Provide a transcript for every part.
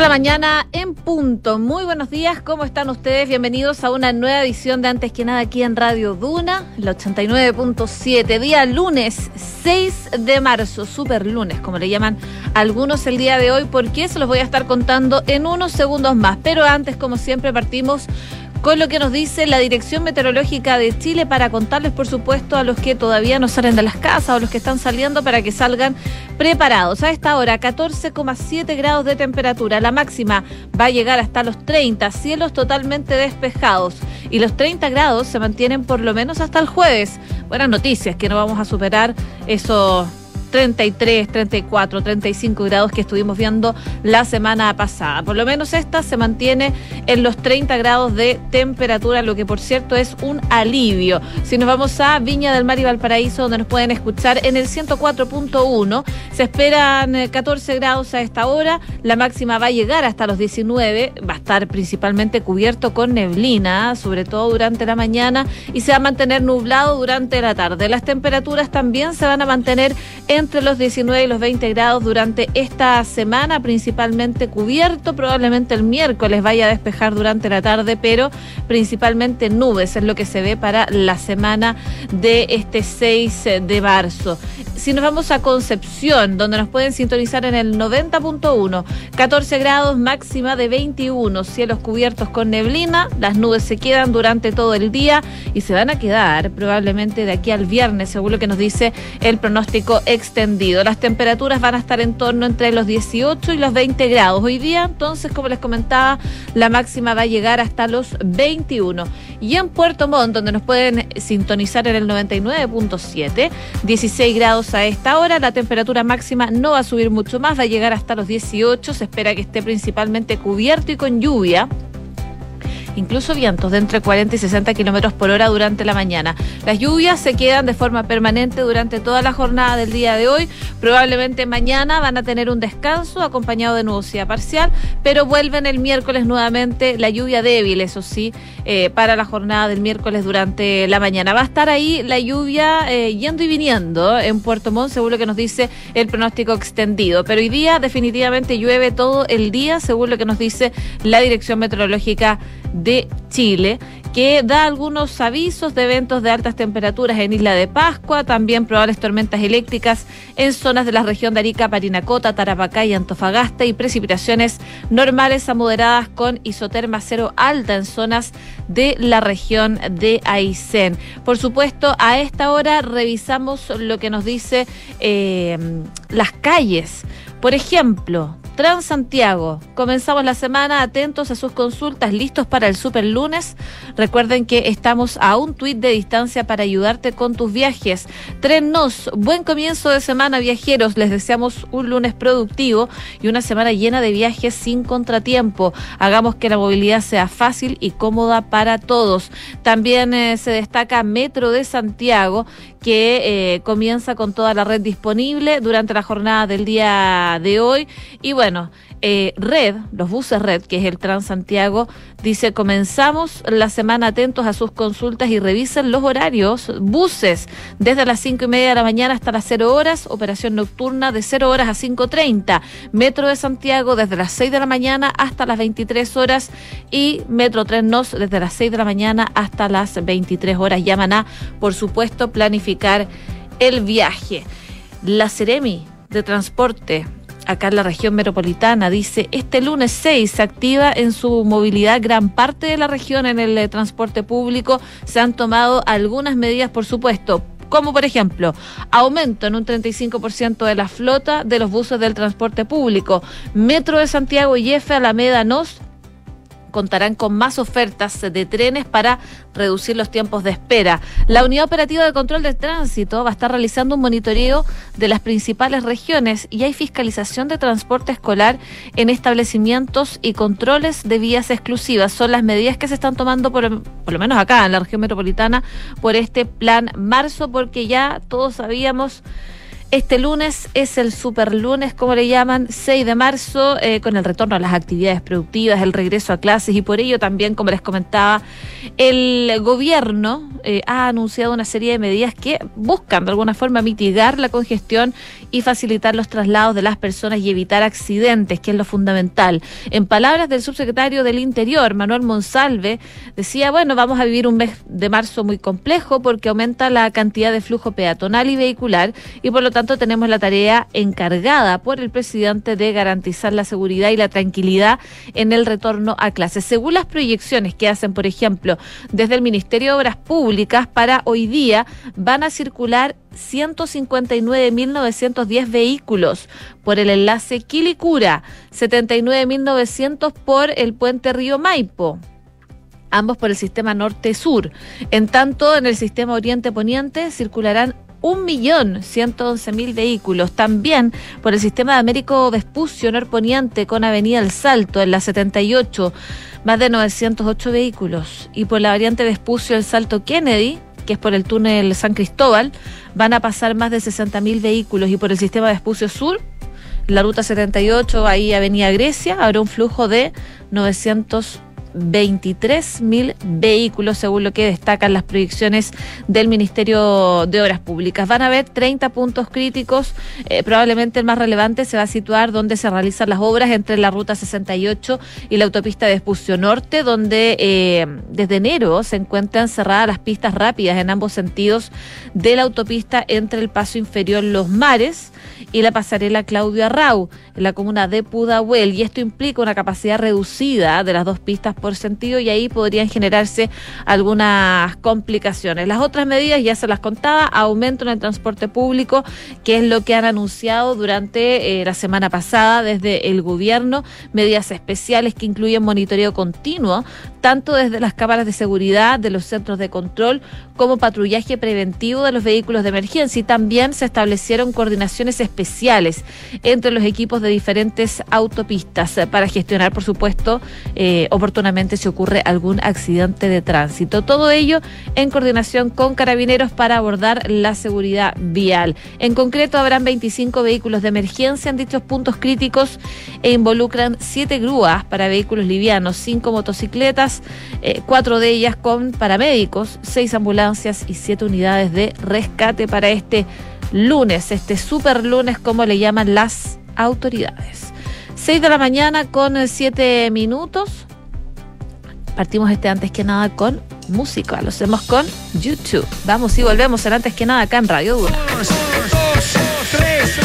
6 de la mañana en punto. Muy buenos días, ¿cómo están ustedes? Bienvenidos a una nueva edición de Antes que nada aquí en Radio Duna, la 89.7, día lunes 6 de marzo, super lunes, como le llaman algunos el día de hoy, porque se los voy a estar contando en unos segundos más. Pero antes, como siempre, partimos con lo que nos dice la Dirección Meteorológica de Chile para contarles, por supuesto, a los que todavía no salen de las casas o los que están saliendo para que salgan preparados. A esta hora, 14,7 grados de temperatura. La máxima va a llegar hasta los 30, cielos totalmente despejados. Y los 30 grados se mantienen por lo menos hasta el jueves. Buenas noticias, que no vamos a superar esos 33, 34, 35 grados que estuvimos viendo la semana pasada. Por lo menos esta se mantiene en los 30 grados de temperatura, lo que por cierto es un alivio. Si nos vamos a Viña del Mar y Valparaíso, donde nos pueden escuchar en el 104.1, se esperan 14 eh, grados a esta hora, la máxima va a llegar hasta los 19, va a estar principalmente cubierto con neblina, sobre todo durante la mañana, y se va a mantener nublado durante la tarde. Las temperaturas también se van a mantener en entre los 19 y los 20 grados durante esta semana, principalmente cubierto. Probablemente el miércoles vaya a despejar durante la tarde, pero principalmente nubes es lo que se ve para la semana de este 6 de marzo. Si nos vamos a Concepción, donde nos pueden sintonizar en el 90.1, 14 grados, máxima de 21, cielos cubiertos con neblina, las nubes se quedan durante todo el día y se van a quedar probablemente de aquí al viernes, según lo que nos dice el pronóstico Las temperaturas van a estar en torno entre los 18 y los 20 grados. Hoy día, entonces, como les comentaba, la máxima va a llegar hasta los 21. Y en Puerto Montt, donde nos pueden sintonizar en el 99.7, 16 grados a esta hora. La temperatura máxima no va a subir mucho más, va a llegar hasta los 18. Se espera que esté principalmente cubierto y con lluvia incluso vientos de entre 40 y 60 kilómetros por hora durante la mañana. Las lluvias se quedan de forma permanente durante toda la jornada del día de hoy. Probablemente mañana van a tener un descanso acompañado de nubosidad parcial, pero vuelven el miércoles nuevamente la lluvia débil, eso sí, eh, para la jornada del miércoles durante la mañana. Va a estar ahí la lluvia eh, yendo y viniendo en Puerto Montt, según lo que nos dice el pronóstico extendido. Pero hoy día definitivamente llueve todo el día, según lo que nos dice la Dirección Meteorológica de Chile, que da algunos avisos de eventos de altas temperaturas en Isla de Pascua, también probables tormentas eléctricas en zonas de la región de Arica, Parinacota, Tarapacá y Antofagasta y precipitaciones normales a moderadas con isoterma cero alta en zonas de la región de Aysén. Por supuesto, a esta hora revisamos lo que nos dice eh, las calles. Por ejemplo, Transantiago. Comenzamos la semana atentos a sus consultas, listos para el super lunes. Recuerden que estamos a un tuit de distancia para ayudarte con tus viajes. Trennos, buen comienzo de semana, viajeros. Les deseamos un lunes productivo y una semana llena de viajes sin contratiempo. Hagamos que la movilidad sea fácil y cómoda para todos. También eh, se destaca Metro de Santiago, que eh, comienza con toda la red disponible durante la jornada del día de hoy. Y bueno, eh, Red, los buses Red, que es el Transantiago, dice, comenzamos la semana atentos a sus consultas y revisen los horarios. Buses desde las cinco y media de la mañana hasta las 0 horas, operación nocturna de 0 horas a 5.30. Metro de Santiago desde las 6 de la mañana hasta las 23 horas y Metro Tren Nos desde las 6 de la mañana hasta las 23 horas. Llaman a, por supuesto, el viaje. La Ceremi de Transporte acá en la región metropolitana. Dice, este lunes 6 se activa en su movilidad gran parte de la región en el eh, transporte público. Se han tomado algunas medidas, por supuesto, como por ejemplo, aumento en un 35% de la flota de los buses del transporte público. Metro de Santiago y F Alameda Nos contarán con más ofertas de trenes para reducir los tiempos de espera. La Unidad Operativa de Control de Tránsito va a estar realizando un monitoreo de las principales regiones y hay fiscalización de transporte escolar en establecimientos y controles de vías exclusivas. Son las medidas que se están tomando, por, por lo menos acá en la región metropolitana, por este plan marzo, porque ya todos sabíamos Este lunes es el super lunes, como le llaman, 6 de marzo, eh, con el retorno a las actividades productivas, el regreso a clases y por ello también, como les comentaba, el gobierno eh, ha anunciado una serie de medidas que buscan de alguna forma mitigar la congestión y facilitar los traslados de las personas y evitar accidentes, que es lo fundamental. En palabras del subsecretario del Interior, Manuel Monsalve, decía, bueno, vamos a vivir un mes de marzo muy complejo porque aumenta la cantidad de flujo peatonal y vehicular y por lo tanto tanto, tenemos la tarea encargada por el presidente de garantizar la seguridad y la tranquilidad en el retorno a clases. Según las proyecciones que hacen, por ejemplo, desde el Ministerio de Obras Públicas, para hoy día van a circular 159.910 vehículos por el enlace Quilicura, 79.900 por el puente Río Maipo ambos por el sistema norte-sur. En tanto, en el sistema oriente-poniente circularán 1.111.000 vehículos. También por el sistema de Américo Vespucio Norponiente con Avenida El Salto en la 78, más de 908 vehículos. Y por la variante Vespucio El Salto Kennedy, que es por el túnel San Cristóbal, van a pasar más de 60.000 vehículos. Y por el sistema Vespucio Sur, la ruta 78, ahí Avenida Grecia, habrá un flujo de 900 23 mil vehículos, según lo que destacan las proyecciones del Ministerio de Obras Públicas. Van a haber 30 puntos críticos, eh, probablemente el más relevante se va a situar donde se realizan las obras entre la Ruta 68 y la autopista de Espucio Norte, donde eh, desde enero se encuentran cerradas las pistas rápidas en ambos sentidos de la autopista entre el paso inferior Los Mares y la pasarela Claudio Arrau en la comuna de Pudahuel. Y esto implica una capacidad reducida de las dos pistas por sentido y ahí podrían generarse algunas complicaciones. Las otras medidas ya se las contaba, aumento en el transporte público, que es lo que han anunciado durante eh, la semana pasada desde el gobierno, medidas especiales que incluyen monitoreo continuo, tanto desde las cámaras de seguridad de los centros de control como patrullaje preventivo de los vehículos de emergencia también se establecieron coordinaciones especiales entre los equipos de diferentes autopistas para gestionar, por supuesto, eh, oportunamente si ocurre algún accidente de tránsito. Todo ello en coordinación con carabineros para abordar la seguridad vial. En concreto, habrán 25 vehículos de emergencia en dichos puntos críticos e involucran 7 grúas para vehículos livianos, 5 motocicletas, eh, cuatro 4 de ellas con paramédicos, 6 ambulancias y 7 unidades de rescate para este lunes, este super lunes como le llaman las autoridades. 6 de la mañana con 7 minutos. Partimos este antes que nada con música, lo hacemos con YouTube. Vamos y volvemos en antes que nada acá en Radio Dura. your eyes are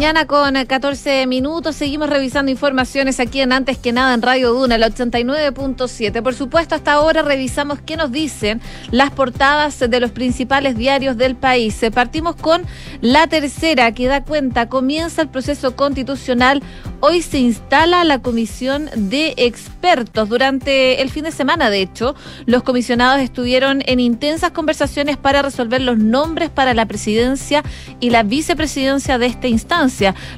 mañana con eh, 14 minutos. Seguimos revisando informaciones aquí en Antes que nada en Radio Duna, el 89.7. Por supuesto, hasta ahora revisamos qué nos dicen las portadas de los principales diarios del país. Eh, Partimos con la tercera que da cuenta, comienza el proceso constitucional. Hoy se instala la comisión de expertos. Durante el fin de semana, de hecho, los comisionados estuvieron en intensas conversaciones para resolver los nombres para la presidencia y la vicepresidencia de esta instancia.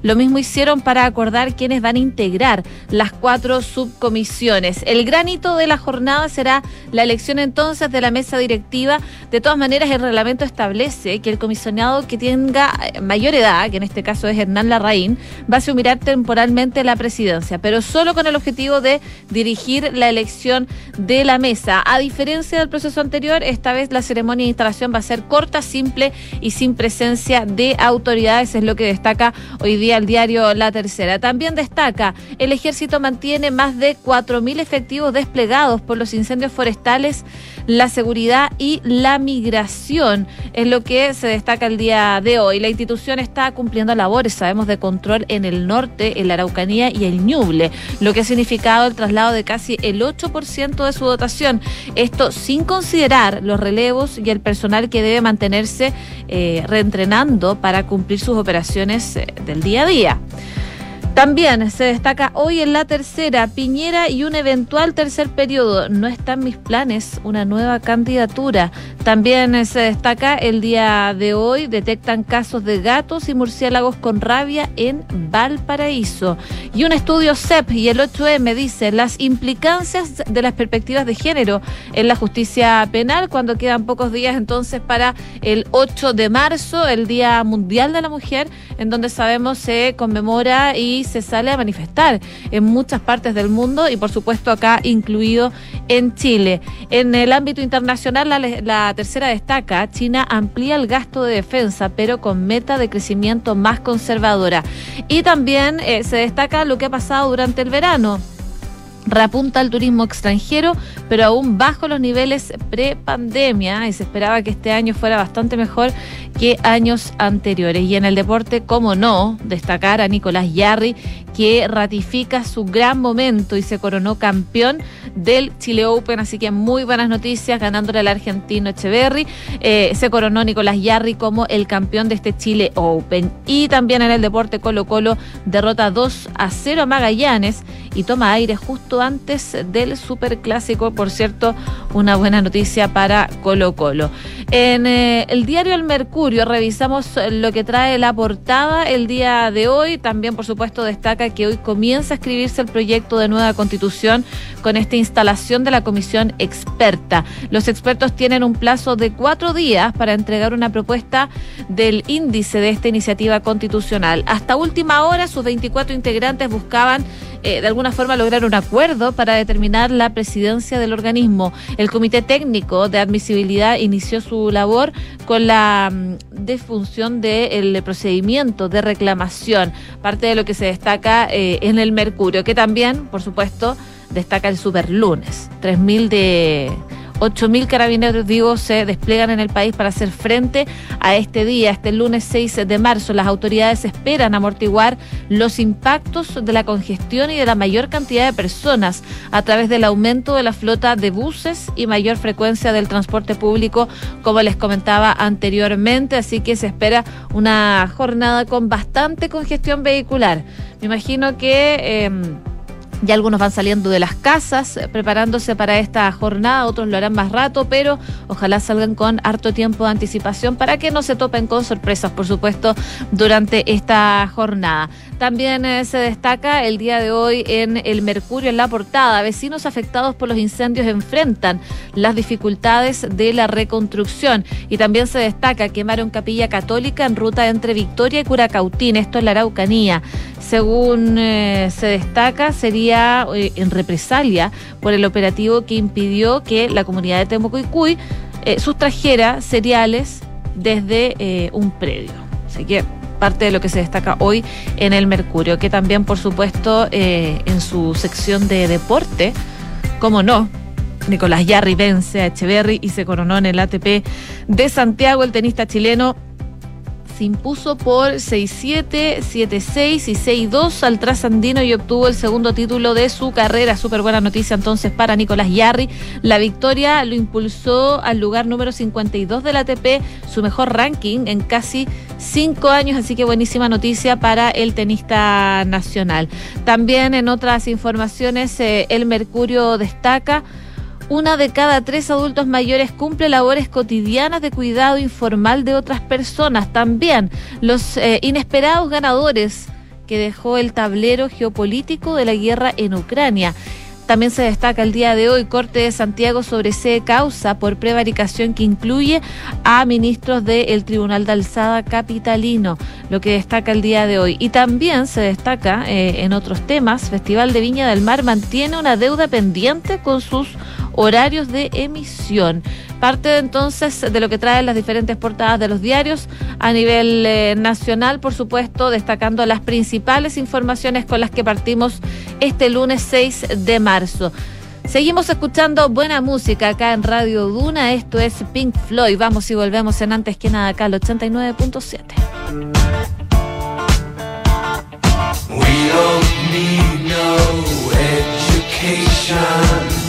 Lo mismo hicieron para acordar quiénes van a integrar las cuatro subcomisiones. El gran hito de la jornada será la elección entonces de la mesa directiva. De todas maneras, el reglamento establece que el comisionado que tenga eh, mayor edad, que en este caso es Hernán Larraín, va a asumirá temporalmente la presidencia, pero solo con el objetivo de dirigir la elección de la mesa. A diferencia del proceso anterior, esta vez la ceremonia de instalación va a ser corta, simple y sin presencia de autoridades, es lo que destaca hoy día el diario La Tercera. También destaca, el ejército mantiene más de 4.000 efectivos desplegados por los incendios forestales, la seguridad y la migración, es lo que se destaca el día de hoy. La institución está cumpliendo labores, sabemos, de control en el norte, en la Araucanía y el Ñuble, lo que ha significado el traslado de casi el 8% de su dotación. Esto sin considerar los relevos y el personal que debe mantenerse eh, reentrenando para cumplir sus operaciones eh, del día a día. También se destaca hoy en la tercera, Piñera y un eventual tercer periodo. No están mis planes, una nueva candidatura. También se destaca el día de hoy, detectan casos de gatos y murciélagos con rabia en Valparaíso. Y un estudio CEP y el 8M dice las implicancias de las perspectivas de género en la justicia penal cuando quedan pocos días entonces para el 8 de marzo, el Día Mundial de la Mujer, en donde sabemos se conmemora y se sale a manifestar en muchas partes del mundo y por supuesto acá incluido en Chile. En el ámbito internacional, la, tercera destaca, China amplía el gasto de defensa, pero con meta de crecimiento más conservadora. Y también eh, se destaca lo que ha pasado durante el verano. Reapunta el turismo extranjero, pero aún bajo los niveles pre-pandemia y se esperaba que este año fuera bastante mejor que años anteriores. Y en el deporte, como no, destacar a Nicolás Yarri, que ratifica su gran momento y se coronó campeón del Chile Open, así que muy buenas noticias, ganándole al argentino Echeverry. Eh, se coronó Nicolás Yarri como el campeón de este Chile Open. Y también en el deporte Colo Colo derrota 2 a 0 a Magallanes y toma aire justo antes del Superclásico. Por cierto, una buena noticia para Colo Colo. En eh, el diario El Mercurio revisamos lo que trae la portada el día de hoy. También, por supuesto, destaca que hoy comienza a escribirse el proyecto de nueva constitución con esta instalación de la comisión experta. Los expertos tienen un plazo de cuatro días para entregar una propuesta del índice de esta iniciativa constitucional. Hasta última hora, sus 24 integrantes buscaban eh, de alguna forma lograr un acuerdo para determinar la presidencia del organismo. El Comité Técnico de Admisibilidad inició su labor con la mm, defunción del procedimiento de reclamación, parte de lo que se destaca eh, en el Mercurio, que también, por supuesto, destaca el Superlunes. 3.000 de 8.000 carabineros vivos se despliegan en el país para hacer frente a este día, este lunes 6 de marzo. Las autoridades esperan amortiguar los impactos de la congestión y de la mayor cantidad de personas a través del aumento de la flota de buses y mayor frecuencia del transporte público, como les comentaba anteriormente. Así que se espera una jornada con bastante congestión vehicular. Me imagino que... Eh, ya algunos van saliendo de las casas, eh, preparándose para esta jornada, otros lo harán más rato, pero ojalá salgan con harto tiempo de anticipación para que no se topen con sorpresas, por supuesto, durante esta jornada. También eh, se destaca el día de hoy en el Mercurio, en la portada, vecinos afectados por los incendios enfrentan las dificultades de la reconstrucción. Y también se destaca quemaron capilla católica en ruta entre Victoria y Curacautín, esto es la Araucanía. Según eh, se destaca, sería eh, en represalia por el operativo que impidió que la comunidad de Temuco eh, sustrajera cereales desde eh, un predio. Así que parte de lo que se destaca hoy en el Mercurio, que también, por supuesto, en su sección de deporte, como no, Nicolás Yarri vence a Echeverry y se coronó en el ATP de Santiago, el tenista chileno se impuso por 6-7, 7-6 y 6-2 al trasandino y obtuvo el segundo título de su carrera. Súper buena noticia entonces para Nicolás Yarri. La victoria lo impulsó al lugar número 52 del ATP, su mejor ranking en casi cinco años, así que buenísima noticia para el tenista nacional. También en otras informaciones, eh, el Mercurio destaca una de cada tres adultos mayores cumple labores cotidianas de cuidado informal de otras personas. También los eh, inesperados ganadores que dejó el tablero geopolítico de la guerra en Ucrania. También se destaca el día de hoy Corte de Santiago sobre C causa por prevaricación que incluye a ministros del Tribunal de Alzada Capitalino, lo que destaca el día de hoy. Y también se destaca eh, en otros temas, Festival de Viña del Mar mantiene una deuda pendiente con sus horarios de emisión. Parte entonces de lo que traen las diferentes portadas de los diarios a nivel eh, nacional, por supuesto, destacando las principales informaciones con las que partimos este lunes 6 de marzo. Seguimos escuchando buena música acá en Radio Duna. Esto es Pink Floyd. Vamos y volvemos en antes que nada acá al 89.7. We don't need no education.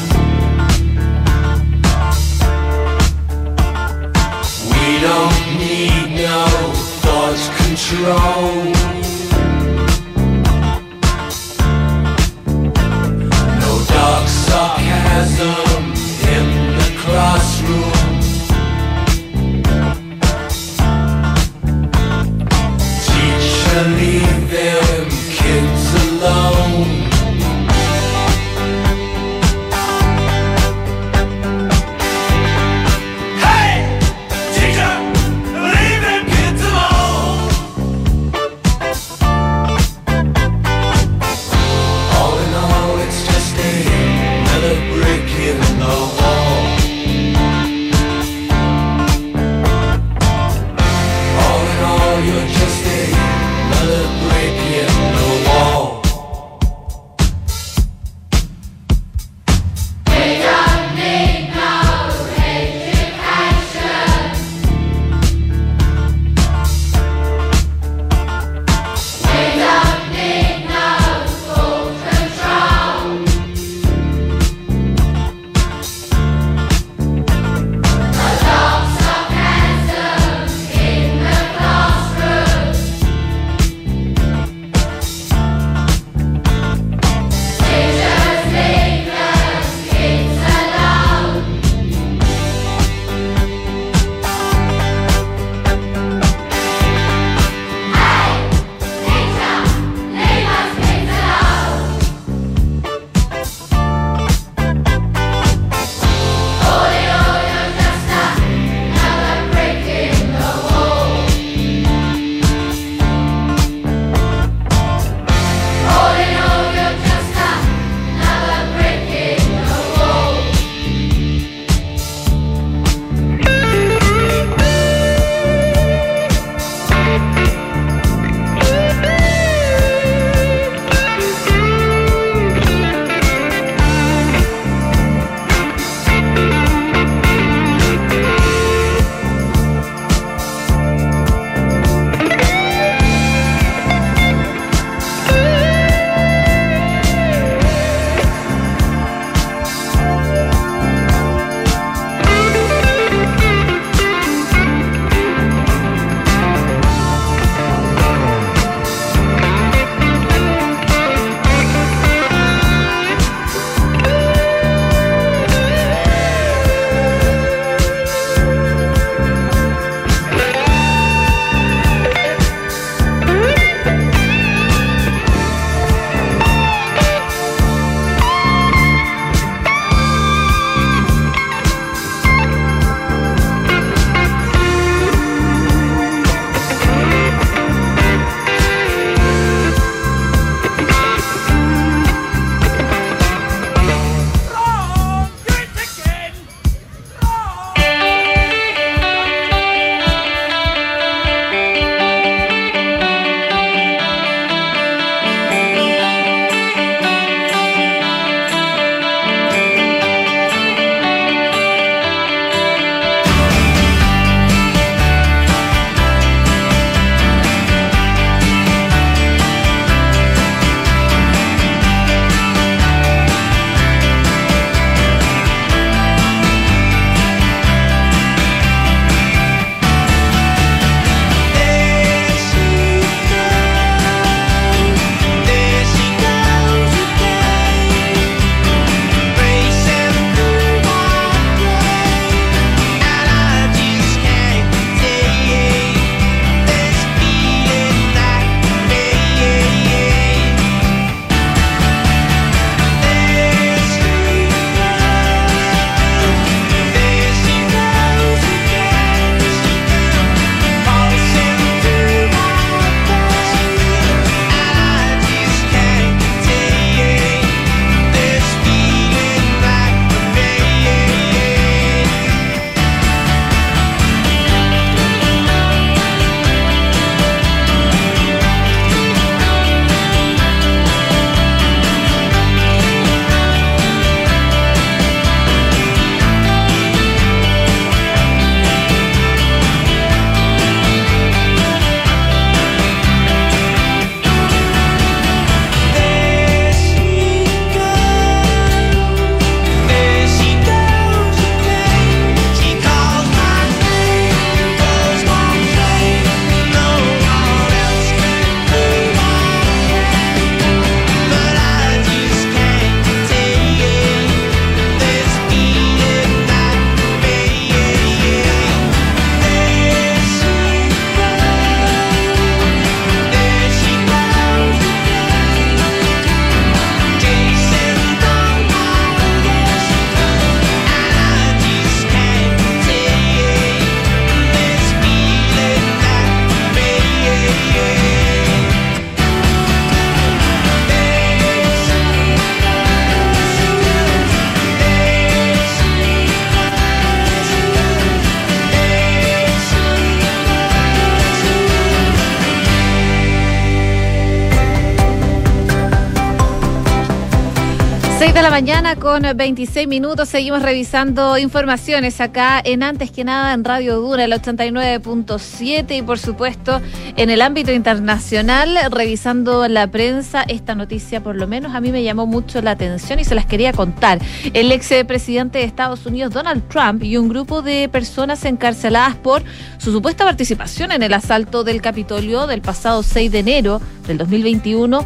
Con 26 minutos. Seguimos revisando informaciones acá en Antes que nada en Radio Dura, el 89.7 y por supuesto en el ámbito internacional, revisando la prensa. Esta noticia por lo menos a mí me llamó mucho la atención y se las quería contar. El ex presidente de Estados Unidos, Donald Trump, y un grupo de personas encarceladas por su supuesta participación en el asalto del Capitolio del pasado 6 de enero del 2021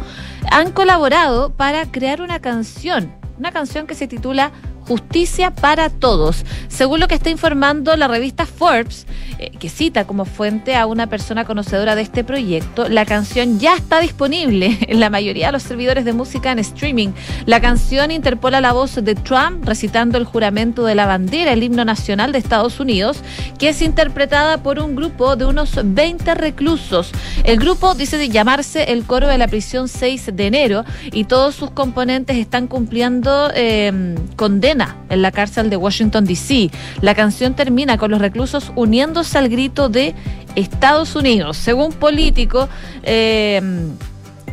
han colaborado para crear una canción, una canción que se titula Justicia para Todos. Según lo que está informando la revista Forbes, eh, que cita como fuente a una persona conocedora de este proyecto, la canción ya está disponible en la mayoría de los servidores de música en streaming. La canción interpola la voz de Trump recitando el juramento de la bandera, el himno nacional de Estados Unidos, que es interpretada por un grupo de unos 20 reclusos. El grupo dice llamarse el coro de la prisión 6 de enero y todos sus componentes están cumpliendo eh, en la cárcel de Washington, D.C. La canción termina con los reclusos uniéndose al grito de Estados Unidos. Según Político, eh,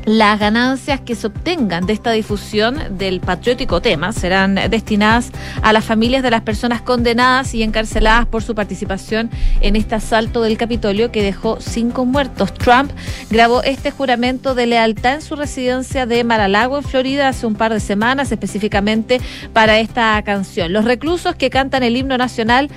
las ganancias que se obtengan de esta difusión del patriótico tema serán destinadas a las familias de las personas condenadas y encarceladas por su participación en este asalto del Capitolio que dejó cinco muertos. Trump grabó este juramento de lealtad en su residencia de Mar-a-Lago, en Florida, hace un par de semanas, específicamente para esta canción. Los reclusos que cantan el himno nacional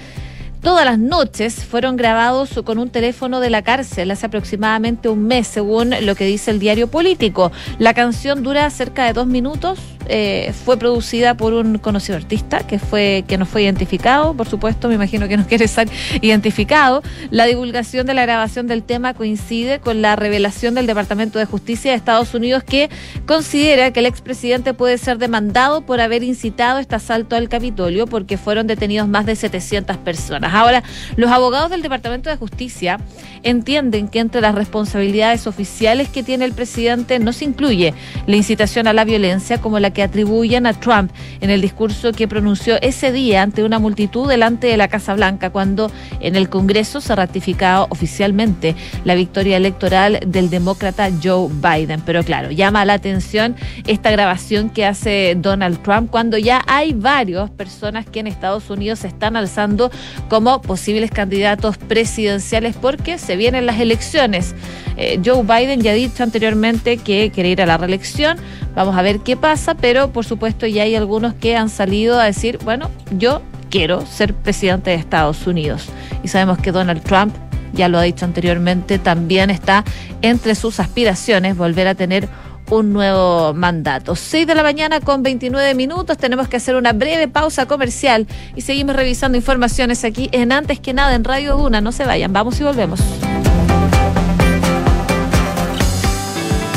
todas las noches fueron grabados con un teléfono de la cárcel hace aproximadamente un mes, según lo que dice el diario político. La canción dura cerca de dos minutos eh, fue producida por un conocido artista que fue que no fue identificado, por supuesto, me imagino que no quiere ser identificado. La divulgación de la grabación del tema coincide con la revelación del Departamento de Justicia de Estados Unidos que considera que el expresidente puede ser demandado por haber incitado este asalto al Capitolio porque fueron detenidos más de 700 personas. Ahora, los abogados del Departamento de Justicia entienden que entre las responsabilidades oficiales que tiene el presidente no se incluye la incitación a la violencia como la que atribuyen a Trump en el discurso que pronunció ese día ante una multitud delante de la Casa Blanca cuando en el Congreso se ratificaba oficialmente la victoria electoral del demócrata Joe Biden. Pero claro, llama la atención esta grabación que hace Donald Trump cuando ya hay varias personas que en Estados Unidos se están alzando como posibles candidatos presidenciales porque se vienen las elecciones. Eh, Joe Biden ya ha dicho anteriormente que quiere ir a la reelección. Vamos a ver qué pasa, pero por supuesto ya hay algunos que han salido a decir, bueno, yo quiero ser presidente de Estados Unidos. Y sabemos que Donald Trump, ya lo ha dicho anteriormente, también está entre sus aspiraciones volver a tener un nuevo mandato. 6 de la mañana con 29 minutos. Tenemos que hacer una breve pausa comercial y seguimos revisando informaciones aquí en Antes que nada en Radio Duna. No se vayan, vamos y volvemos.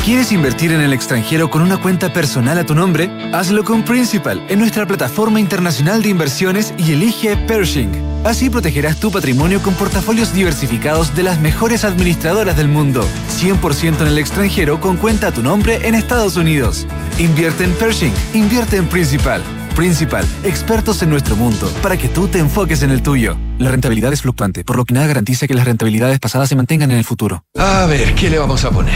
¿Quieres invertir en el extranjero con una cuenta personal a tu nombre? Hazlo con Principal en nuestra plataforma internacional de inversiones y elige Pershing. Así protegerás tu patrimonio con portafolios diversificados de las mejores administradoras del mundo. 100% en el extranjero con cuenta a tu nombre en Estados Unidos. Invierte en Pershing, invierte en Principal. Principal, expertos en nuestro mundo, para que tú te enfoques en el tuyo. La rentabilidad es fluctuante, por lo que nada garantiza que las rentabilidades pasadas se mantengan en el futuro. A ver, ¿qué le vamos a poner?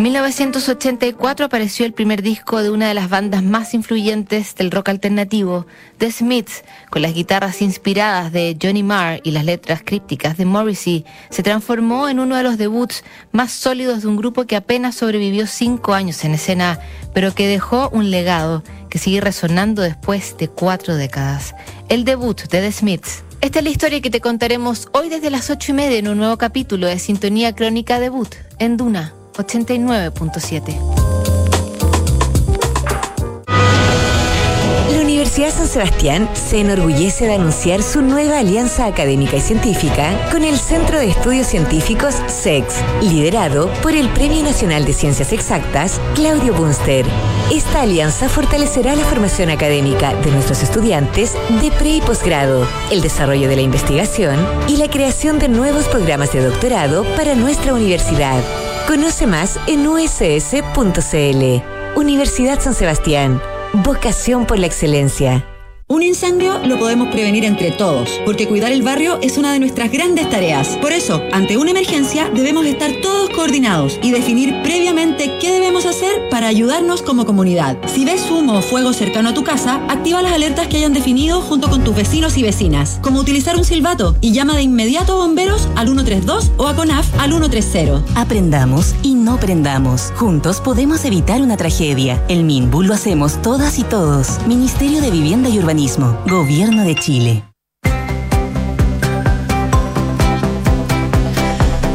En 1984 apareció el primer disco de una de las bandas más influyentes del rock alternativo, The Smiths, con las guitarras inspiradas de Johnny Marr y las letras crípticas de Morrissey, se transformó en uno de los debuts más sólidos de un grupo que apenas sobrevivió cinco años en escena, pero que dejó un legado que sigue resonando después de cuatro décadas. El debut de The Smiths. Esta es la historia que te contaremos hoy desde las ocho y media en un nuevo capítulo de Sintonía Crónica Debut en Duna 89.7. La Universidad San Sebastián se enorgullece de anunciar su nueva alianza académica y científica con el Centro de Estudios Científicos SEX, liderado por el Premio Nacional de Ciencias Exactas, Claudio Bunster. Esta alianza fortalecerá la formación académica de nuestros estudiantes de pre y posgrado, el desarrollo de la investigación y la creación de nuevos programas de doctorado para nuestra universidad. Conoce más en uss.cl. Universidad San Sebastián. Vocación por la excelencia. Un incendio lo podemos prevenir entre todos, porque cuidar el barrio es una de nuestras grandes tareas. Por eso, ante una emergencia, debemos estar todos coordinados y definir previamente qué debemos hacer para ayudarnos como comunidad. Si ves humo o fuego cercano a tu casa, activa las alertas que hayan definido junto con tus vecinos y vecinas, como utilizar un silbato y llama de inmediato a bomberos al 132 o a CONAF al 130. Aprendamos y no prendamos. Juntos podemos evitar una tragedia. El MINBU lo hacemos todas y todos. Ministerio de Vivienda y Gobierno de Chile.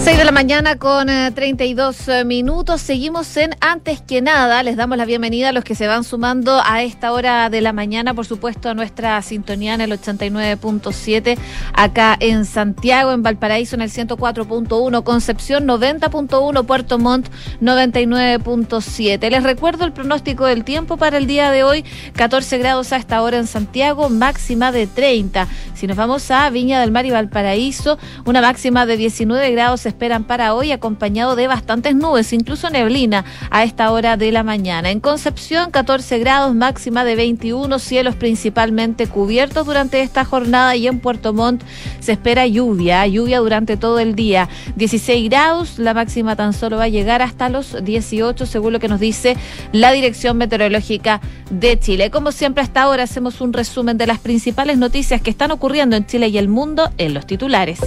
6 de la mañana con eh, 32 eh, minutos. Seguimos en Antes que nada. Les damos la bienvenida a los que se van sumando a esta hora de la mañana, por supuesto, a nuestra sintonía en el 89.7, acá en Santiago, en Valparaíso en el 104.1, Concepción 90.1, Puerto Montt 99.7. Les recuerdo el pronóstico del tiempo para el día de hoy: 14 grados a esta hora en Santiago, máxima de 30. Si nos vamos a Viña del Mar y Valparaíso, una máxima de 19 grados esperan para hoy, acompañado de bastantes nubes, incluso neblina a esta hora de la mañana. En Concepción, 14 grados, máxima de 21, cielos principalmente cubiertos durante esta jornada y en Puerto Montt se espera lluvia, lluvia durante todo el día. 16 grados, la máxima tan solo va a llegar hasta los 18, según lo que nos dice la Dirección Meteorológica de Chile. Como siempre, hasta ahora hacemos un resumen de las principales noticias que están ocurriendo en Chile y el mundo en los titulares.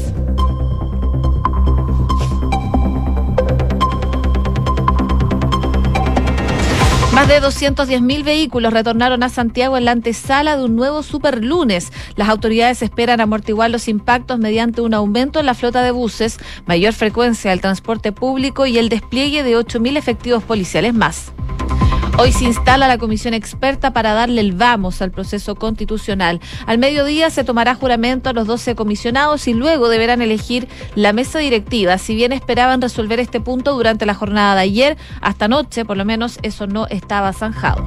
De 210.000 vehículos retornaron a Santiago en la antesala de un nuevo super lunes. Las autoridades esperan amortiguar los impactos mediante un aumento en la flota de buses, mayor frecuencia del transporte público y el despliegue de 8.000 efectivos policiales más. Hoy se instala la comisión experta para darle el vamos al proceso constitucional. Al mediodía se tomará juramento a los 12 comisionados y luego deberán elegir la mesa directiva. Si bien esperaban resolver este punto durante la jornada de ayer, hasta anoche por lo menos eso no estaba zanjado.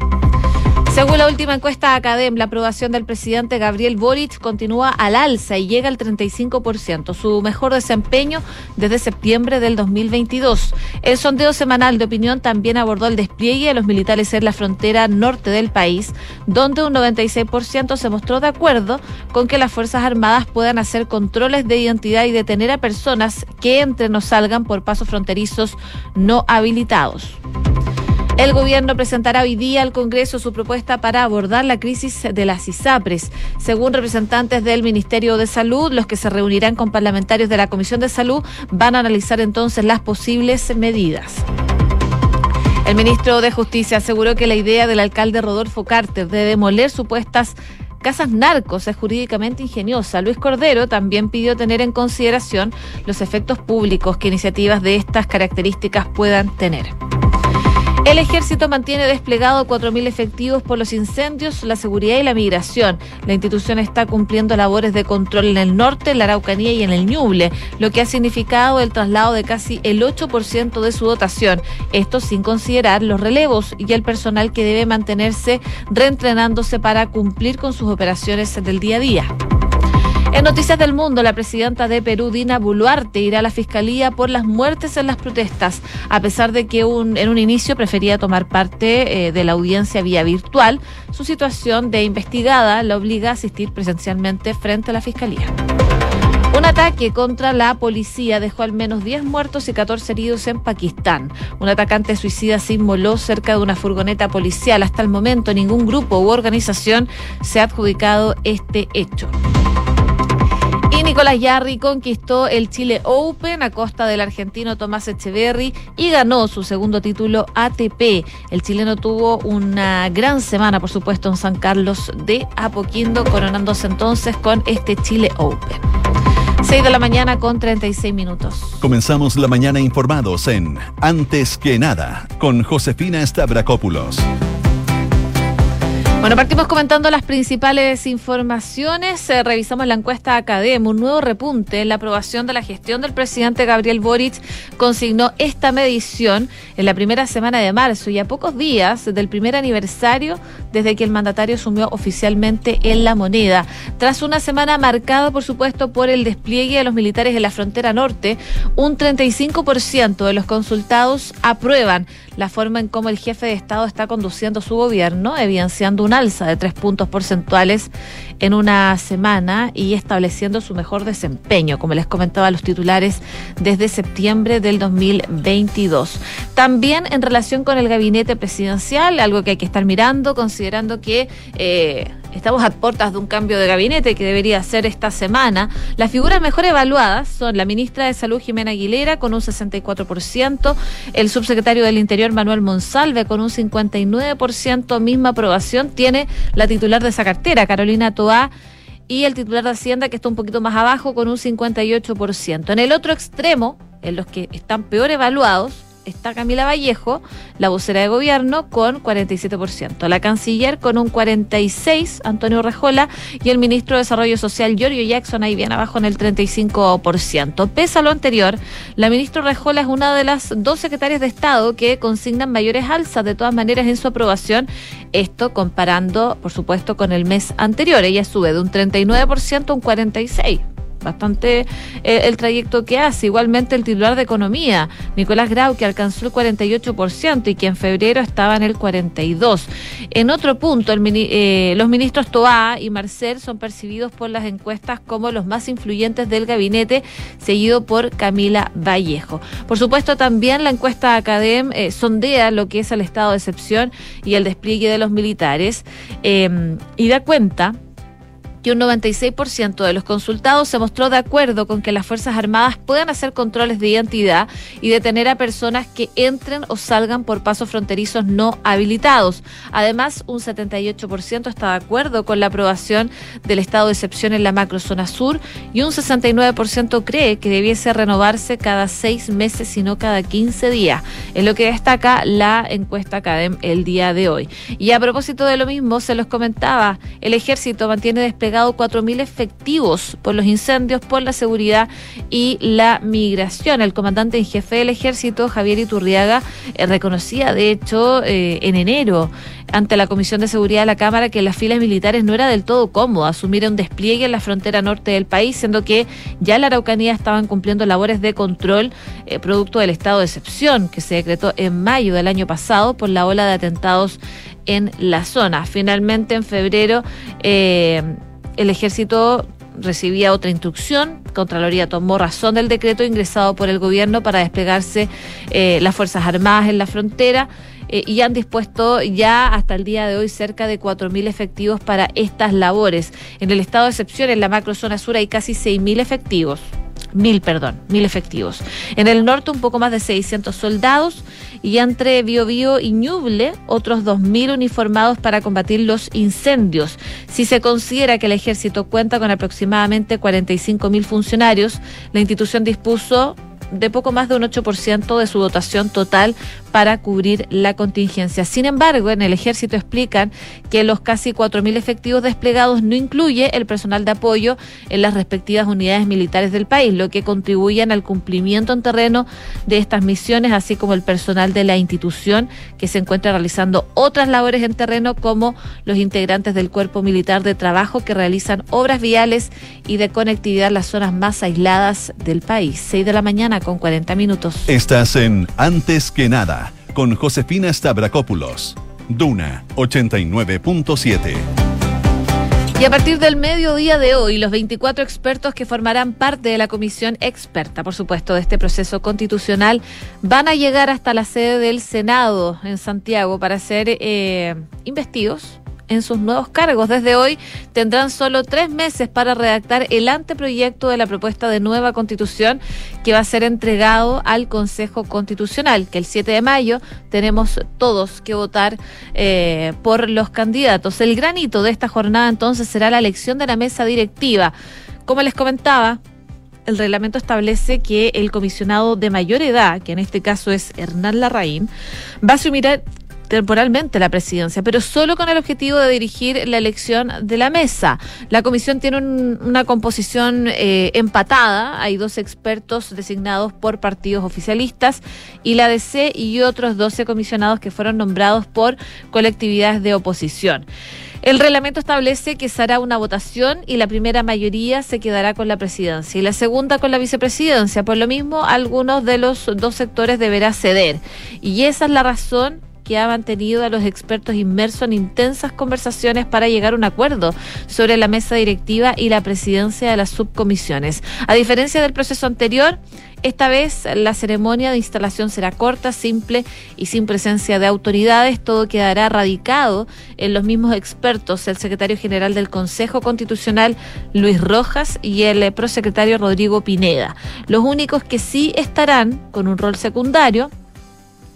Según la última encuesta Academ, la aprobación del presidente Gabriel Boric continúa al alza y llega al 35%, su mejor desempeño desde septiembre del 2022. El sondeo semanal de opinión también abordó el despliegue de los militares en la frontera norte del país, donde un 96% se mostró de acuerdo con que las Fuerzas Armadas puedan hacer controles de identidad y detener a personas que entren o salgan por pasos fronterizos no habilitados. El gobierno presentará hoy día al Congreso su propuesta para abordar la crisis de las ISAPRES. Según representantes del Ministerio de Salud, los que se reunirán con parlamentarios de la Comisión de Salud van a analizar entonces las posibles medidas. El ministro de Justicia aseguró que la idea del alcalde Rodolfo Carter de demoler supuestas casas narcos es jurídicamente ingeniosa. Luis Cordero también pidió tener en consideración los efectos públicos que iniciativas de estas características puedan tener. El ejército mantiene desplegado 4.000 efectivos por los incendios, la seguridad y la migración. La institución está cumpliendo labores de control en el norte, en la Araucanía y en el Ñuble, lo que ha significado el traslado de casi el 8% de su dotación. Esto sin considerar los relevos y el personal que debe mantenerse reentrenándose para cumplir con sus operaciones del día a día. En Noticias del Mundo, la presidenta de Perú, Dina Boluarte, irá a la fiscalía por las muertes en las protestas, a pesar de que en un inicio prefería tomar parte eh, de la audiencia vía virtual. Su situación de investigada la obliga a asistir presencialmente frente a la fiscalía. Un ataque contra la policía dejó al menos 10 muertos y 14 heridos en Pakistán. Un atacante suicida se inmoló cerca de una furgoneta policial. Hasta el momento ningún grupo u organización se ha adjudicado este hecho. Nicolás Yarri conquistó el Chile Open a costa del argentino Tomás Echeverry y ganó su segundo título ATP. El chileno tuvo una gran semana, por supuesto, en San Carlos de Apoquindo, coronándose entonces con este Chile Open. 6 de la mañana con 36 minutos. Comenzamos la mañana informados en Antes que nada con Josefina Stavrakopoulos. Bueno, partimos comentando las principales informaciones. Eh, revisamos la encuesta Academ. Un nuevo repunte en la aprobación de la gestión del presidente Gabriel Boric consignó esta medición en la primera semana de marzo y a pocos días del primer aniversario desde que el mandatario asumió oficialmente en la moneda. Tras una semana marcada, por supuesto, por el despliegue de los militares en la frontera norte, un 35% de los consultados aprueban la forma en cómo el jefe de Estado está conduciendo su gobierno, evidenciando un alza de tres puntos porcentuales en una semana y estableciendo su mejor desempeño, como les comentaba a los titulares, desde septiembre del 2022. También en relación con el gabinete presidencial, algo que hay que estar mirando, considerando que... Eh, Estamos a puertas de un cambio de gabinete que debería ser esta semana. Las figuras mejor evaluadas son la ministra de Salud Jimena Aguilera con un 64%, el subsecretario del Interior Manuel Monsalve con un 59%, misma aprobación tiene la titular de esa cartera, Carolina Toá y el titular de Hacienda, que está un poquito más abajo, con un 58%. En el otro extremo, en los que están peor evaluados, está Camila Vallejo, la vocera de gobierno, con 47%. La canciller con un 46%, Antonio Rejola, y el ministro de Desarrollo Social, Giorgio Jackson, ahí bien abajo en el 35%. Pese a lo anterior, la ministra Rejola es una de las dos secretarias de Estado que consignan mayores alzas, de todas maneras, en su aprobación. Esto comparando, por supuesto, con el mes anterior. Ella sube de un 39% a un 46% bastante eh, el trayecto que hace. Igualmente el titular de Economía, Nicolás Grau, que alcanzó el 48% y que en febrero estaba en el 42%. En otro punto, el, eh, los ministros Toá y Marcel son percibidos por las encuestas como los más influyentes del gabinete, seguido por Camila Vallejo. Por supuesto, también la encuesta Academ eh, sondea lo que es el estado de excepción y el despliegue de los militares y da cuenta que un 96% de los consultados se mostró de acuerdo con que las Fuerzas Armadas puedan hacer controles de identidad y detener a personas que entren o salgan por pasos fronterizos no habilitados. Además, un 78% está de acuerdo con la aprobación del estado de excepción en la macrozona sur y un 69% cree que debiese renovarse cada seis meses y no cada 15 días. Es lo que destaca la encuesta Academ el día de hoy. Y a propósito de lo mismo, se los comentaba, el ejército mantiene desplegado 4.000 efectivos por los incendios, por la seguridad y la migración. El comandante en jefe del ejército, Javier Iturriaga, eh, reconocía, de hecho, eh, en enero ante la Comisión de Seguridad de la Cámara que las filas militares no era del todo cómodo asumir un despliegue en la frontera norte del país, siendo que ya la Araucanía estaban cumpliendo labores de control eh, producto del estado de excepción que se decretó en mayo del año pasado por la ola de atentados en la zona. Finalmente, en febrero, eh, el ejército recibía otra instrucción. Contraloría tomó razón del decreto ingresado por el gobierno para desplegarse eh, las Fuerzas Armadas en la frontera eh, y han dispuesto ya hasta el día de hoy cerca de 4.000 efectivos para estas labores. En el estado de excepción, en la macrozona sur, hay casi 6.000 efectivos mil, perdón, mil efectivos. En el norte un poco más de 600 soldados y entre Biobío y Ñuble otros 2.000 uniformados para combatir los incendios. Si se considera que el ejército cuenta con aproximadamente 45.000 funcionarios, la institución dispuso de poco más de un 8% de su dotación total para cubrir la contingencia. Sin embargo, en el ejército explican que los casi 4.000 efectivos desplegados no incluye el personal de apoyo en las respectivas unidades militares del país, lo que contribuyen al cumplimiento en terreno de estas misiones, así como el personal de la institución que se encuentra realizando otras labores en terreno, como los integrantes del cuerpo militar de trabajo que realizan obras viales y de conectividad en las zonas más aisladas del país. 6 de la mañana con 40 minutos. Estás en Antes que nada con Josefina Stavrakopoulos. Duna 89.7. Y a partir del mediodía de hoy, los 24 expertos que formarán parte de la comisión experta, por supuesto, de este proceso constitucional, van a llegar hasta la sede del Senado en Santiago para ser eh, investidos en sus nuevos cargos. Desde hoy tendrán solo tres meses para redactar el anteproyecto de la propuesta de nueva constitución que va a ser entregado al Consejo Constitucional, que el 7 de mayo tenemos todos que votar eh, por los candidatos. El granito de esta jornada entonces será la elección de la mesa directiva. Como les comentaba, el reglamento establece que el comisionado de mayor edad, que en este caso es Hernán Larraín, va a asumir temporalmente la presidencia, pero solo con el objetivo de dirigir la elección de la mesa. La comisión tiene un- una composición eh, empatada, hay dos expertos designados por partidos oficialistas y la DC y otros 12 comisionados que fueron nombrados por colectividades de oposición. El reglamento establece que se hará una votación y la primera mayoría se quedará con la presidencia y la segunda con la vicepresidencia. Por lo mismo, algunos de los dos sectores deberá ceder. Y esa es la razón ha mantenido a los expertos inmersos en intensas conversaciones para llegar a un acuerdo sobre la mesa directiva y la presidencia de las subcomisiones. A diferencia del proceso anterior, esta vez la ceremonia de instalación será corta, simple y sin presencia de autoridades. Todo quedará radicado en los mismos expertos, el secretario general del Consejo Constitucional, Luis Rojas, y el prosecretario Rodrigo Pineda. Los únicos que sí estarán con un rol secundario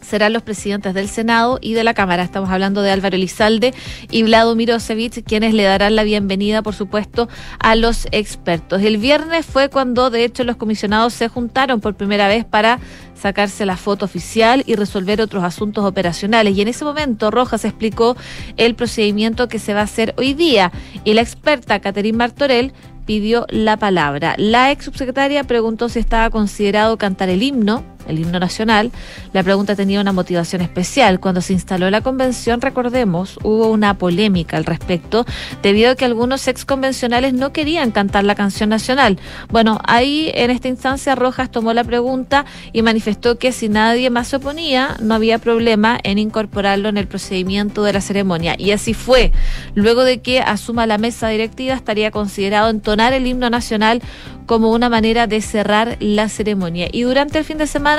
serán los presidentes del Senado y de la Cámara. Estamos hablando de Álvaro Elizalde y Vlado Mirosevich, quienes le darán la bienvenida, por supuesto, a los expertos. El viernes fue cuando, de hecho, los comisionados se juntaron por primera vez para sacarse la foto oficial y resolver otros asuntos operacionales. Y en ese momento Rojas explicó el procedimiento que se va a hacer hoy día. Y la experta Caterine Martorell pidió la palabra. La ex subsecretaria preguntó si estaba considerado cantar el himno, el himno nacional. La pregunta tenía una motivación especial. Cuando se instaló la convención, recordemos, hubo una polémica al respecto, debido a que algunos ex convencionales no querían cantar la canción nacional. Bueno, ahí en esta instancia Rojas tomó la pregunta y manifestó que si nadie más se oponía, no había problema en incorporarlo en el procedimiento de la ceremonia. Y así fue. Luego de que asuma la mesa directiva, estaría considerado entonar el himno nacional como una manera de cerrar la ceremonia. Y durante el fin de semana,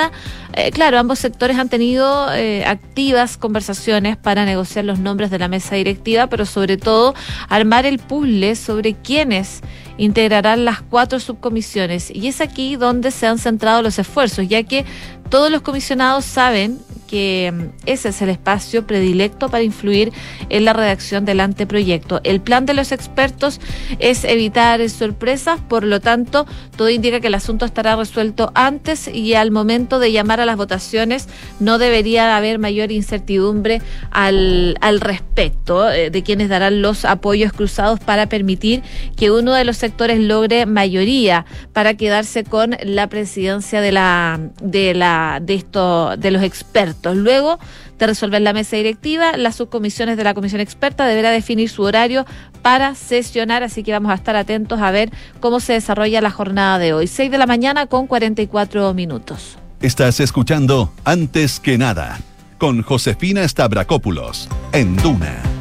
eh, claro, ambos sectores han tenido eh, activas conversaciones para negociar los nombres de la mesa directiva, pero sobre todo armar el puzzle sobre quiénes integrarán las cuatro subcomisiones. Y es aquí donde se han centrado los esfuerzos, ya que todos los comisionados saben que mm, ese es el espacio predilecto para influir en la redacción del anteproyecto. El plan de los expertos es evitar sorpresas, por lo tanto, todo indica que el asunto estará resuelto antes y al momento de llamar a las votaciones no debería haber mayor incertidumbre al, al respecto eh, de quienes darán los apoyos cruzados para permitir que uno de los sectores logre mayoría para quedarse con la presidencia de la de la de esto de los expertos. Luego de resolver la mesa directiva, las subcomisiones de la comisión experta deberá definir su horario para sesionar, así que vamos a estar atentos a ver cómo se desarrolla la jornada de hoy. 6 de la mañana con 44 minutos. Estás escuchando Antes que nada con Josefina Stavrakopoulos en Duna.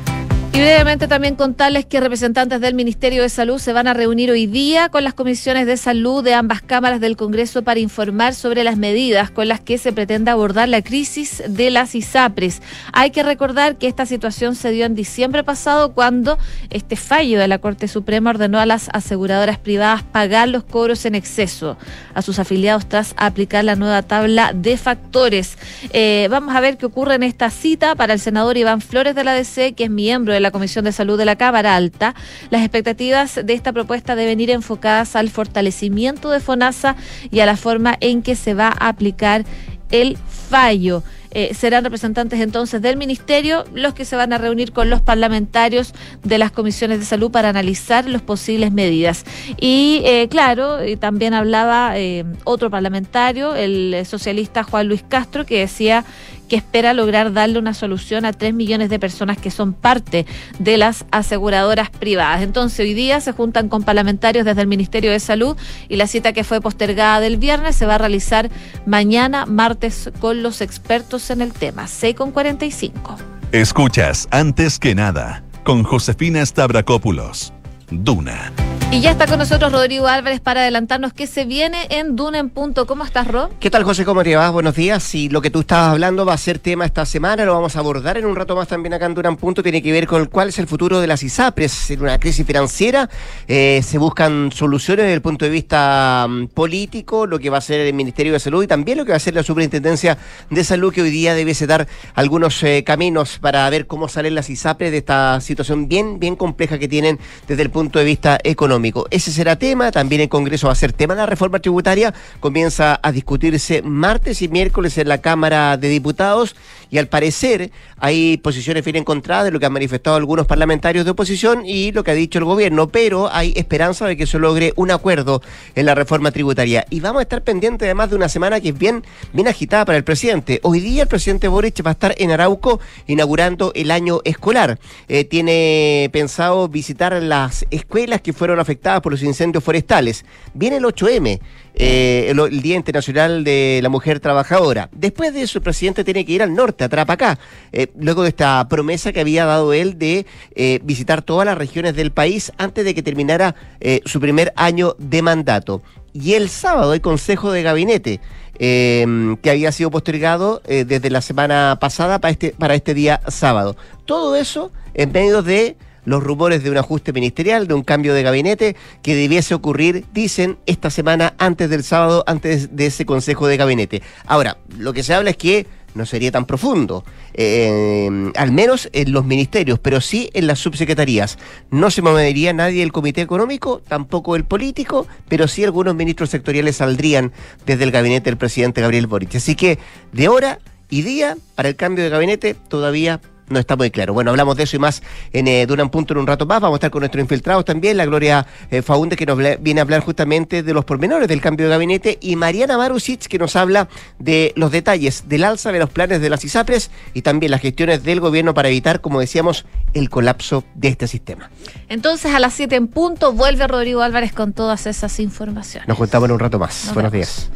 Y brevemente también contarles que representantes del Ministerio de Salud se van a reunir hoy día con las comisiones de salud de ambas cámaras del Congreso para informar sobre las medidas con las que se pretende abordar la crisis de las ISAPRES. Hay que recordar que esta situación se dio en diciembre pasado cuando este fallo de la Corte Suprema ordenó a las aseguradoras privadas pagar los cobros en exceso a sus afiliados tras aplicar la nueva tabla de factores. Eh, vamos a ver qué ocurre en esta cita para el senador Iván Flores de la DC, que es miembro de la Comisión de Salud de la Cámara Alta. Las expectativas de esta propuesta deben ir enfocadas al fortalecimiento de FONASA y a la forma en que se va a aplicar el fallo. Eh, serán representantes entonces del Ministerio los que se van a reunir con los parlamentarios de las comisiones de salud para analizar las posibles medidas. Y eh, claro, eh, también hablaba eh, otro parlamentario, el socialista Juan Luis Castro, que decía que espera lograr darle una solución a tres millones de personas que son parte de las aseguradoras privadas. Entonces, hoy día se juntan con parlamentarios desde el Ministerio de Salud y la cita que fue postergada del viernes se va a realizar mañana, martes, con los expertos en el tema. 6 con 45. Escuchas Antes que nada con Josefina Stavrakopoulos. Duna. Y ya está con nosotros Rodrigo Álvarez para adelantarnos qué se viene en Duna en punto. ¿Cómo estás, Ro? ¿Qué tal, José? ¿Cómo te vas? Buenos días. Y lo que tú estabas hablando va a ser tema esta semana, lo vamos a abordar en un rato más también acá en Duran Punto. Tiene que ver con cuál es el futuro de las ISAPRES. En una crisis financiera eh, se buscan soluciones desde el punto de vista mm, político, lo que va a ser el Ministerio de Salud y también lo que va a ser la Superintendencia de Salud, que hoy día debe dar algunos eh, caminos para ver cómo salen las ISAPRES de esta situación bien, bien compleja que tienen desde el punto de vista económico. Ese será tema, también el Congreso va a ser tema. La reforma tributaria comienza a discutirse martes y miércoles en la Cámara de Diputados y al parecer hay posiciones bien encontradas de lo que han manifestado algunos parlamentarios de oposición y lo que ha dicho el gobierno, pero hay esperanza de que se logre un acuerdo en la reforma tributaria. Y vamos a estar pendientes además de una semana que es bien, bien agitada para el presidente. Hoy día el presidente Boric va a estar en Arauco inaugurando el año escolar. Eh, tiene pensado visitar las escuelas que fueron afectadas por los incendios forestales. Viene el 8M. Eh, el, Día Internacional de la Mujer Trabajadora. Después de eso, el presidente tiene que ir al norte, a Tarapacá, eh, luego de esta promesa que había dado él de eh, visitar todas las regiones del país antes de que terminara eh, su primer año de mandato. Y el sábado hay consejo de gabinete. eh, que había sido postergado desde la semana pasada este, para este día sábado. Todo eso en medio de los rumores de un ajuste ministerial, de un cambio de gabinete que debiese ocurrir, dicen, esta semana antes del sábado, antes de ese consejo de gabinete. Ahora, lo que se habla es que no sería tan profundo, eh, al menos en los ministerios, pero sí en las subsecretarías. No se movería nadie del comité económico, tampoco el político, pero sí algunos ministros sectoriales saldrían desde el gabinete del presidente Gabriel Boric. Así que de hora y día para el cambio de gabinete todavía no está muy claro. Bueno, hablamos de eso y más en eh, Duran Punto en un rato más. Vamos a estar con nuestros infiltrados también, la Gloria eh, Faunde, que nos viene a hablar justamente de los pormenores del cambio de gabinete, y Mariana Marusic, que nos habla de los detalles del alza de los planes de las ISAPRES y también las gestiones del gobierno para evitar, como decíamos, el colapso de este sistema. Entonces a las 7 en punto vuelve Rodrigo Álvarez con todas esas informaciones. Nos juntamos en un rato más. Nos Buenos vemos. días.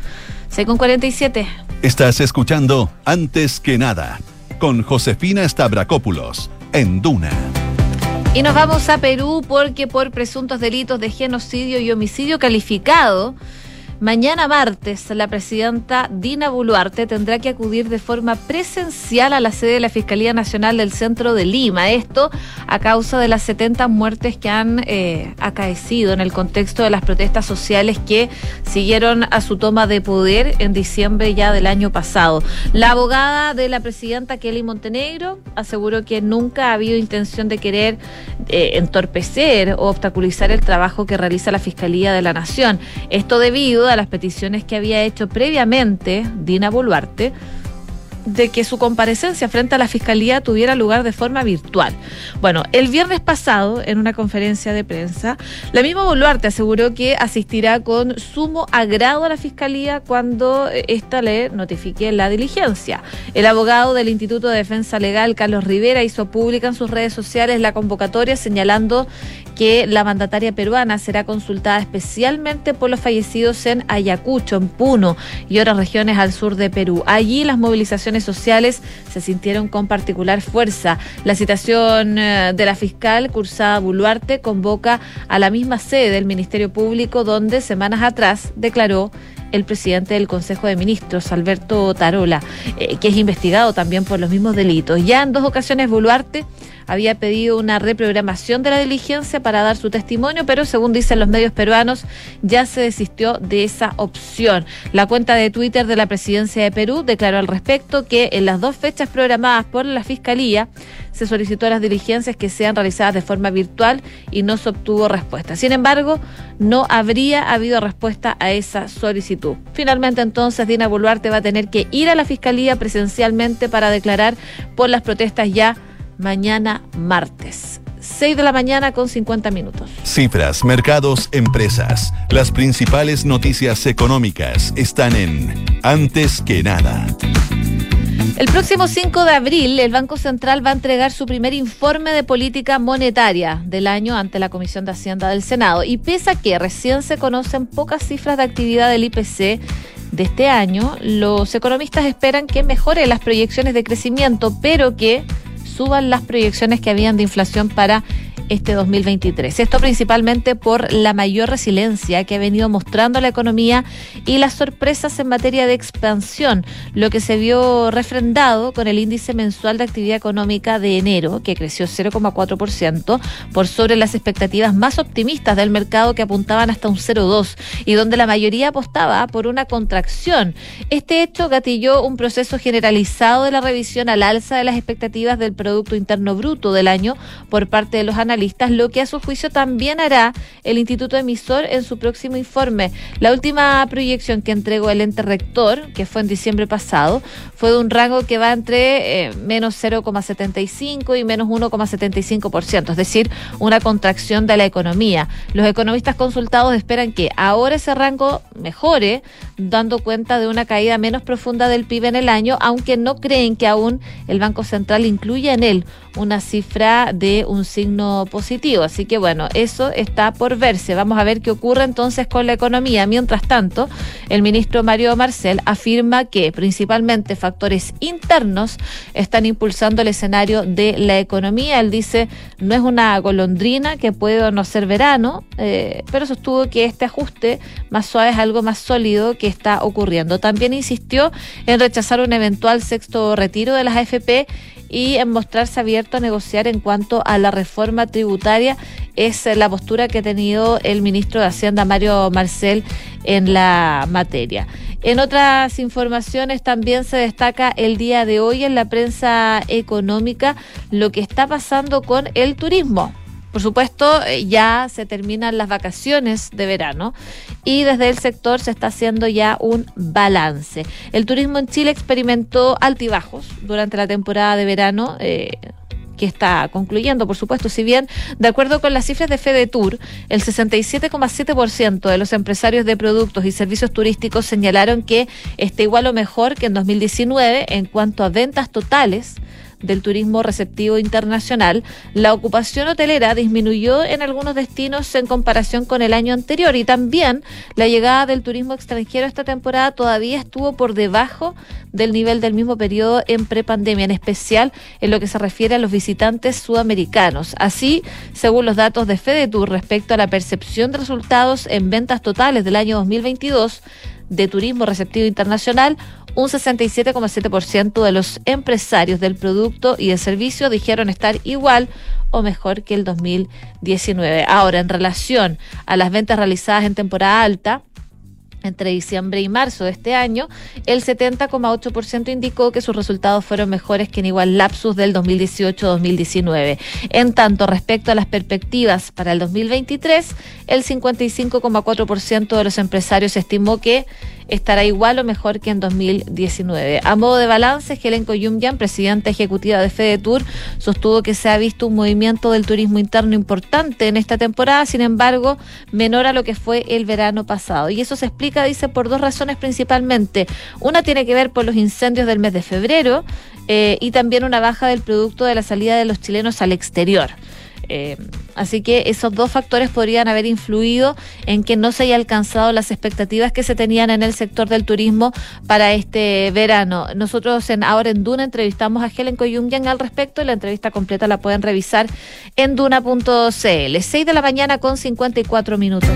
6 con 47. Estás escuchando Antes que nada con Josefina Stavrakopoulos en Duna. Y nos vamos a Perú porque por presuntos delitos de genocidio y homicidio calificado, mañana martes la presidenta Dina Boluarte tendrá que acudir de forma presencial a la sede de la Fiscalía Nacional del Centro de Lima. Esto a causa de las 70 muertes que han eh, acaecido en el contexto de las protestas sociales que siguieron a su toma de poder en diciembre ya del año pasado. La abogada de la presidenta Kelly Montenegro aseguró que nunca ha habido intención de querer eh, entorpecer o obstaculizar el trabajo que realiza la Fiscalía de la Nación. Esto debido las peticiones que había hecho previamente Dina Boluarte de que su comparecencia frente a la fiscalía tuviera lugar de forma virtual. Bueno, el viernes pasado, en una conferencia de prensa, la misma Boluarte aseguró que asistirá con sumo agrado a la fiscalía cuando ésta le notifique la diligencia. El abogado del Instituto de Defensa Legal, Carlos Rivera, hizo pública en sus redes sociales la convocatoria señalando que la mandataria peruana será consultada especialmente por los fallecidos en Ayacucho, en Puno y otras regiones al sur de Perú. Allí las movilizaciones sociales se sintieron con particular fuerza. La citación eh, de la fiscal Cursada Buluarte convoca a la misma sede del Ministerio Público donde semanas atrás declaró el presidente del Consejo de Ministros, Alberto Tarola, eh, que es investigado también por los mismos delitos. Ya en dos ocasiones Boluarte había pedido una reprogramación de la diligencia para dar su testimonio, pero según dicen los medios peruanos, ya se desistió de esa opción. La cuenta de Twitter de la presidencia de Perú declaró al respecto que en las dos fechas programadas por la Fiscalía se solicitó a las diligencias que sean realizadas de forma virtual y no se obtuvo respuesta. Sin embargo, no habría habido respuesta a esa solicitud. Finalmente, entonces, Dina Boluarte va a tener que ir a la Fiscalía presencialmente para declarar por las protestas ya mañana martes. 6 de la mañana con 50 minutos. Cifras, mercados, empresas. Las principales noticias económicas están en Antes que nada. El próximo 5 de abril, el Banco Central va a entregar su primer informe de política monetaria del año ante la Comisión de Hacienda del Senado. Y pese a que recién se conocen pocas cifras de actividad del IPC de este año, los economistas esperan que mejore las proyecciones de crecimiento, pero que suban las proyecciones que habían de inflación para este 2023. Esto principalmente por la mayor resiliencia que ha venido mostrando la economía y las sorpresas en materia de expansión, lo que se vio refrendado con el índice mensual de actividad económica de enero, que creció 0,4% por sobre las expectativas más optimistas del mercado que apuntaban hasta un 0,2 y donde la mayoría apostaba por una contracción. Este hecho gatilló un proceso generalizado de la revisión al alza de las expectativas del Producto Interno Bruto del año por parte de los analistas lo que a su juicio también hará el Instituto Emisor en su próximo informe. La última proyección que entregó el ente rector, que fue en diciembre pasado, fue de un rango que va entre eh, menos 0,75 y menos 1,75%, es decir, una contracción de la economía. Los economistas consultados esperan que ahora ese rango mejore, dando cuenta de una caída menos profunda del PIB en el año, aunque no creen que aún el Banco Central incluya en él una cifra de un signo positivo. Así que bueno, eso está por verse. Vamos a ver qué ocurre entonces con la economía. Mientras tanto, el ministro Mario Marcel afirma que principalmente factores internos están impulsando el escenario de la economía. Él dice, no es una golondrina que puede no ser verano, eh, pero sostuvo que este ajuste más suave es algo más sólido que está ocurriendo. También insistió en rechazar un eventual sexto retiro de las AFP y en mostrarse abierto a negociar en cuanto a la reforma tributaria. Es la postura que ha tenido el ministro de Hacienda, Mario Marcel, en la materia. En otras informaciones también se destaca el día de hoy en la prensa económica lo que está pasando con el turismo. Por supuesto, eh, ya se terminan las vacaciones de verano y desde el sector se está haciendo ya un balance. El turismo en Chile experimentó altibajos durante la temporada de verano. Eh, que está concluyendo, por supuesto, si bien, de acuerdo con las cifras de FedeTour, el 67,7% de los empresarios de productos y servicios turísticos señalaron que está igual o mejor que en 2019 en cuanto a ventas totales del turismo receptivo internacional, la ocupación hotelera disminuyó en algunos destinos en comparación con el año anterior y también la llegada del turismo extranjero esta temporada todavía estuvo por debajo del nivel del mismo periodo en prepandemia, en especial en lo que se refiere a los visitantes sudamericanos. Así, según los datos de FedeTour respecto a la percepción de resultados en ventas totales del año 2022, de turismo receptivo internacional, un 67,7% de los empresarios del producto y el servicio dijeron estar igual o mejor que el 2019. Ahora, en relación a las ventas realizadas en temporada alta, entre diciembre y marzo de este año, el 70,8% indicó que sus resultados fueron mejores que en igual lapsus del 2018-2019. En tanto, respecto a las perspectivas para el 2023, el 55,4% de los empresarios estimó que estará igual o mejor que en 2019. A modo de balance, Helen Coyumyan, presidenta ejecutiva de FedeTour, sostuvo que se ha visto un movimiento del turismo interno importante en esta temporada, sin embargo, menor a lo que fue el verano pasado. Y eso se explica, dice, por dos razones principalmente. Una tiene que ver por los incendios del mes de febrero eh, y también una baja del producto de la salida de los chilenos al exterior. Eh, así que esos dos factores podrían haber influido en que no se haya alcanzado las expectativas que se tenían en el sector del turismo para este verano. Nosotros ahora en Duna entrevistamos a Helen Coyungian al respecto y la entrevista completa la pueden revisar en duna.cl. 6 de la mañana con 54 minutos.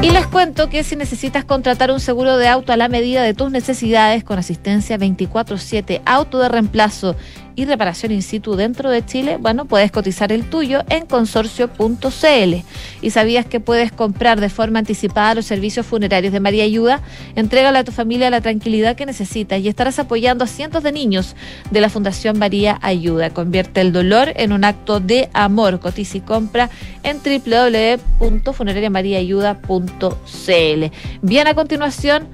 Y les cuento que si necesitas contratar un seguro de auto a la medida de tus necesidades con asistencia 24/7, auto de reemplazo y reparación in situ dentro de Chile, bueno, puedes cotizar el tuyo en consorcio.cl. ¿Y sabías que puedes comprar de forma anticipada los servicios funerarios de María Ayuda? Entrégale a tu familia la tranquilidad que necesitas y estarás apoyando a cientos de niños de la Fundación María Ayuda. Convierte el dolor en un acto de amor. Cotiza y compra en www.funerariamariaayuda.cl. Bien, a continuación,